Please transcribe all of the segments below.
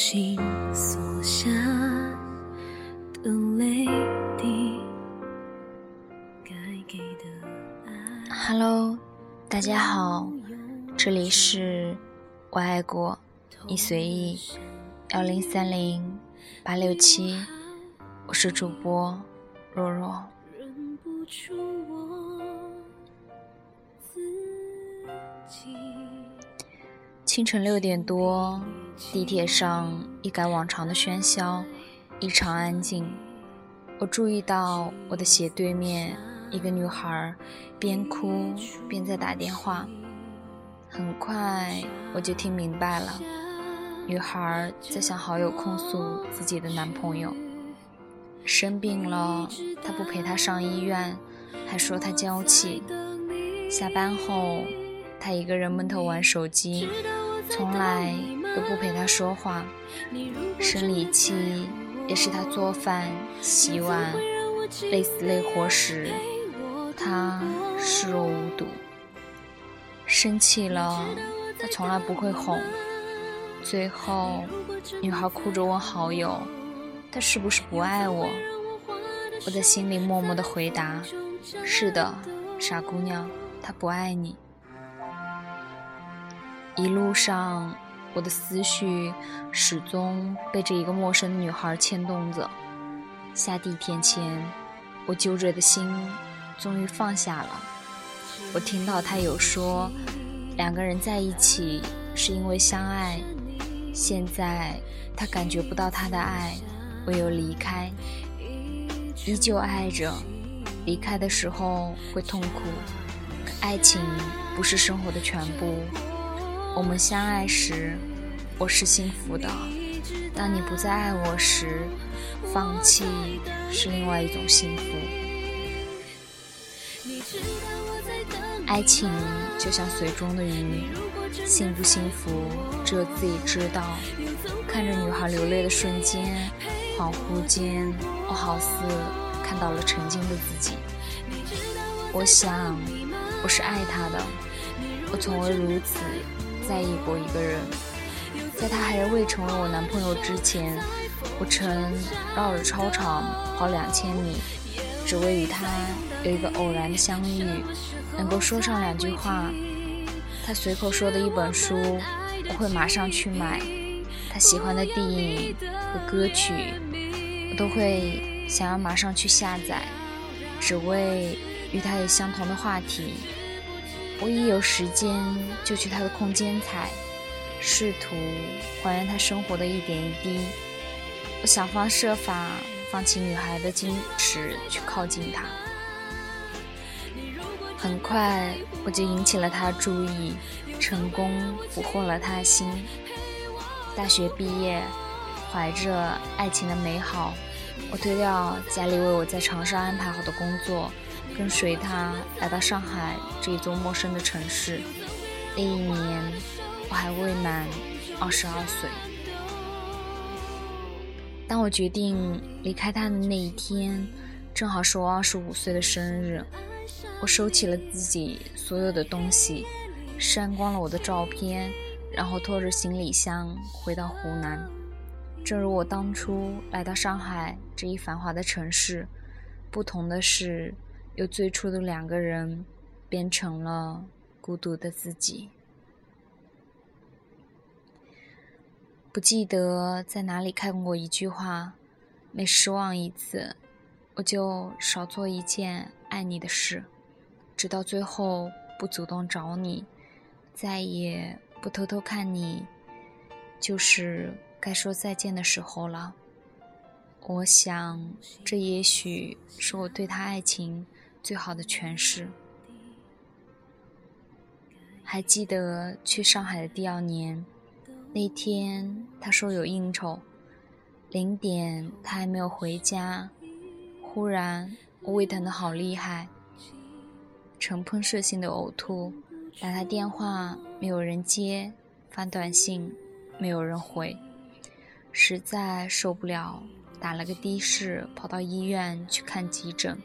重新锁下的泪滴，该给的爱。Hello，大家好，这里是我爱过你随意幺零三零八六七，我是主播若若。忍不住我自己。清晨六点多，地铁上一改往常的喧嚣，异常安静。我注意到我的斜对面一个女孩边哭边在打电话。很快我就听明白了，女孩在向好友控诉自己的男朋友生病了，他不陪她上医院，还说她娇气。下班后，他一个人闷头玩手机，从来都不陪她说话。生理期也是他做饭、洗碗，累死累活时，他视若无睹。生气了，他从来不会哄。最后，女孩哭着问好友：“他是不是不爱我？”我在心里默默的回答：“是的，傻姑娘，他不爱你。”一路上，我的思绪始终被这一个陌生女孩牵动着。下地铁前，我揪着的心终于放下了。我听到她有说，两个人在一起是因为相爱。现在她感觉不到他的爱，唯有离开。依旧爱着，离开的时候会痛苦。爱情不是生活的全部。我们相爱时，我是幸福的；当你不再爱我时，放弃是另外一种幸福。爱情就像水中的鱼，幸不幸福只有自己知道。看着女孩流泪的瞬间，恍惚间，我好似看到了曾经的自己。我想，我是爱她的，我从未如此。在意过一个人，在他还未成为我男朋友之前，我曾绕着操场跑两千米，只为与他有一个偶然的相遇，能够说上两句话。他随口说的一本书，我会马上去买；他喜欢的电影和歌曲，我都会想要马上去下载，只为与他有相同的话题。我一有时间就去他的空间采，试图还原他生活的一点一滴。我想方设法放弃女孩的矜持，去靠近他。很快我就引起了他的注意，成功俘获了他心。大学毕业，怀着爱情的美好，我推掉家里为我在长沙安排好的工作。跟随他来到上海这一座陌生的城市。那一年，我还未满二十二岁。当我决定离开他的那一天，正好是我二十五岁的生日。我收起了自己所有的东西，删光了我的照片，然后拖着行李箱回到湖南。正如我当初来到上海这一繁华的城市，不同的是。由最初的两个人变成了孤独的自己。不记得在哪里看过一句话：每失望一次，我就少做一件爱你的事，直到最后不主动找你，再也不偷偷看你，就是该说再见的时候了。我想，这也许是我对他爱情。最好的诠释。还记得去上海的第二年，那天他说有应酬，零点他还没有回家，忽然我胃疼的好厉害，呈喷射性的呕吐，打他电话没有人接，发短信没有人回，实在受不了，打了个的士跑到医院去看急诊。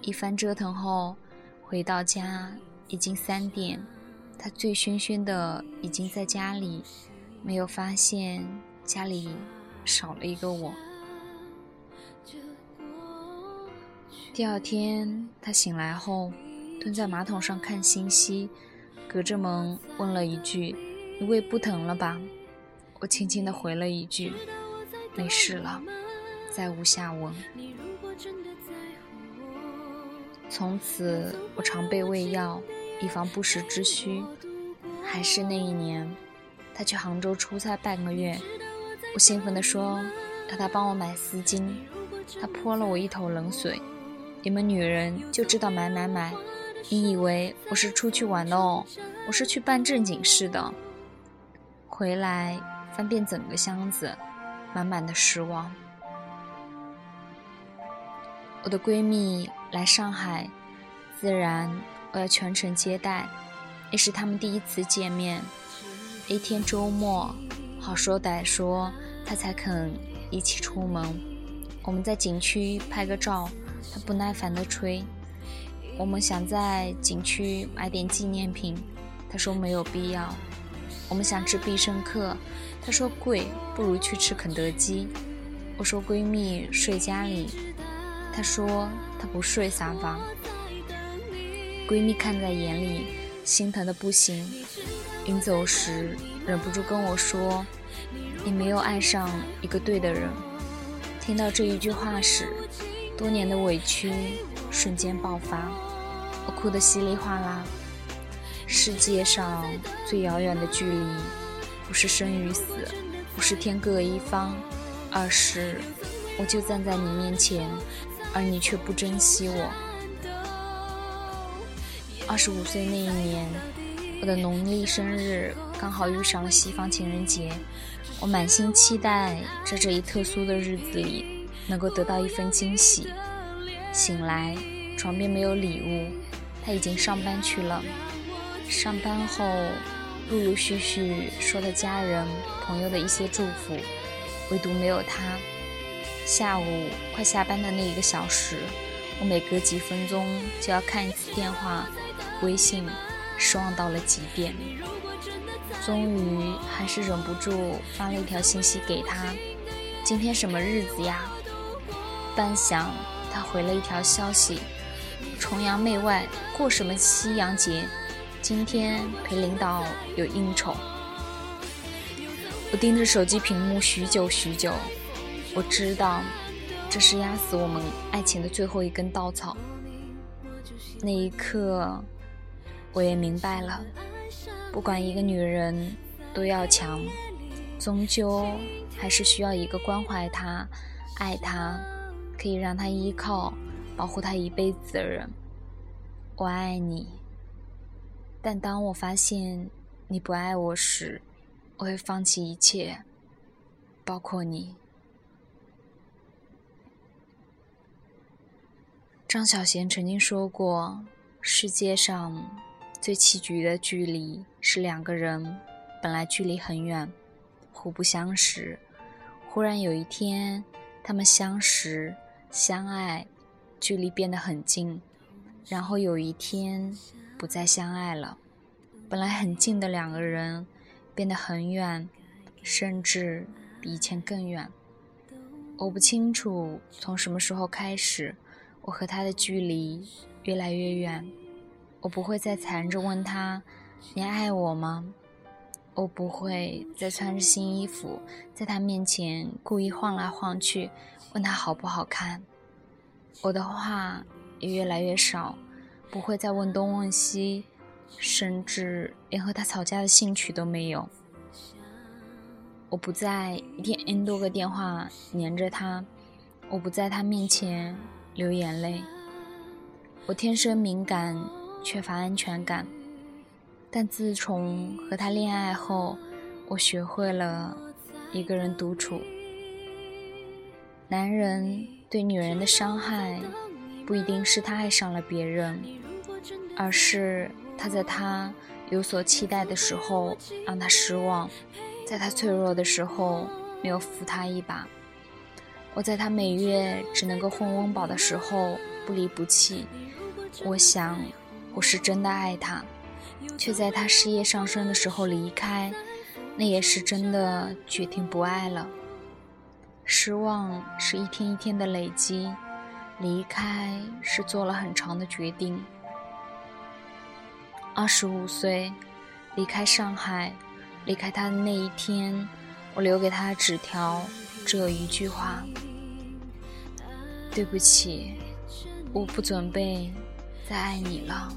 一番折腾后，回到家已经三点，他醉醺醺的已经在家里，没有发现家里少了一个我。第二天，他醒来后，蹲在马桶上看信息，隔着门问了一句：“你胃不疼了吧？”我轻轻地回了一句：“没事了。”再无下文。从此，我常备胃药，以防不时之需。还是那一年，他去杭州出差半个月，我兴奋地说要他帮我买丝巾，他泼了我一头冷水。你们女人就知道买买买，你以为我是出去玩的哦？我是去办正经事的。回来翻遍整个箱子，满满的失望。我的闺蜜来上海，自然我要全程接待，也是他们第一次见面。一天周末，好说歹说，她才肯一起出门。我们在景区拍个照。他不耐烦地催，我们想在景区买点纪念品，他说没有必要。我们想吃必胜客，他说贵，不如去吃肯德基。我说闺蜜睡家里，她说她不睡沙发。闺蜜看在眼里，心疼的不行。临走时忍不住跟我说：“你没有爱上一个对的人。”听到这一句话时。多年的委屈瞬间爆发，我哭得稀里哗啦。世界上最遥远的距离，不是生与死，不是天各一方，而是我就站在你面前，而你却不珍惜我。二十五岁那一年，我的农历生日刚好遇上了西方情人节，我满心期待在这一特殊的日子里。能够得到一份惊喜。醒来，床边没有礼物，他已经上班去了。上班后，陆陆续续说了家人、朋友的一些祝福，唯独没有他。下午快下班的那一个小时，我每隔几分钟就要看一次电话、微信，失望到了极点。终于还是忍不住发了一条信息给他：“今天什么日子呀？”半晌，他回了一条消息：“崇洋媚外，过什么西洋节？今天陪领导有应酬。”我盯着手机屏幕许久许久，我知道，这是压死我们爱情的最后一根稻草。那一刻，我也明白了，不管一个女人多要强，终究还是需要一个关怀她、爱她。可以让他依靠、保护他一辈子的人。我爱你，但当我发现你不爱我时，我会放弃一切，包括你。张小娴曾经说过：“世界上最崎岖的距离是两个人本来距离很远，互不相识，忽然有一天他们相识。”相爱，距离变得很近，然后有一天不再相爱了。本来很近的两个人，变得很远，甚至比以前更远。我不清楚从什么时候开始，我和他的距离越来越远。我不会再缠着问他：“你爱我吗？”我不会再穿着新衣服，在他面前故意晃来晃去。问他好不好看，我的话也越来越少，不会再问东问西，甚至连和他吵架的兴趣都没有。我不再一天 n 多个电话黏着他，我不在他面前流眼泪。我天生敏感，缺乏安全感，但自从和他恋爱后，我学会了一个人独处。男人对女人的伤害，不一定是他爱上了别人，而是他在他有所期待的时候让他失望，在他脆弱的时候没有扶他一把。我在他每月只能够混温饱的时候不离不弃。我想我是真的爱他，却在他事业上升的时候离开。那也是真的决定不爱了。失望是一天一天的累积，离开是做了很长的决定。二十五岁离开上海，离开他的那一天，我留给他的纸条只有一句话：对不起，我不准备再爱你了。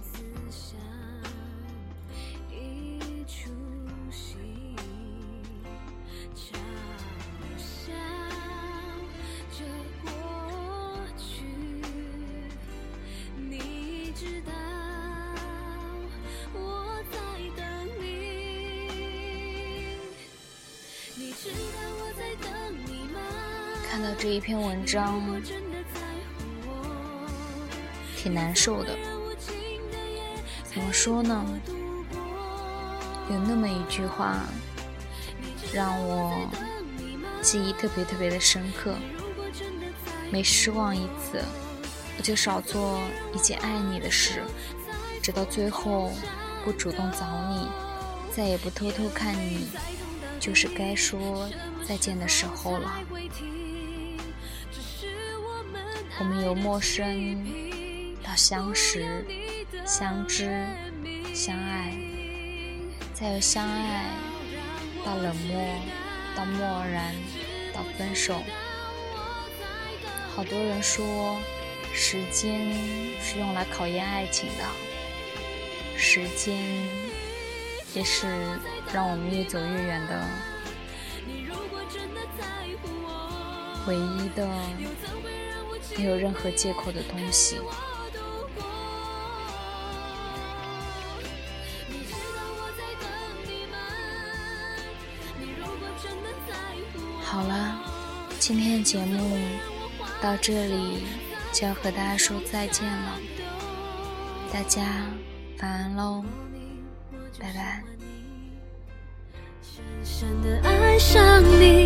看到这一篇文章，挺难受的。怎么说呢？有那么一句话，让我记忆特别特别的深刻。每失望一次，我就少做一件爱你的事，直到最后不主动找你，再也不偷偷看你，就是该说再见的时候了。我们由陌生到相识、相知、相爱，再由相爱到冷漠，到漠然，到分手。好多人说，时间是用来考验爱情的，时间也是让我们越走越远的唯一的。没有任何借口的东西。好了，今天的节目到这里就要和大家说再见了，大家晚安喽，拜拜。深深的爱上你，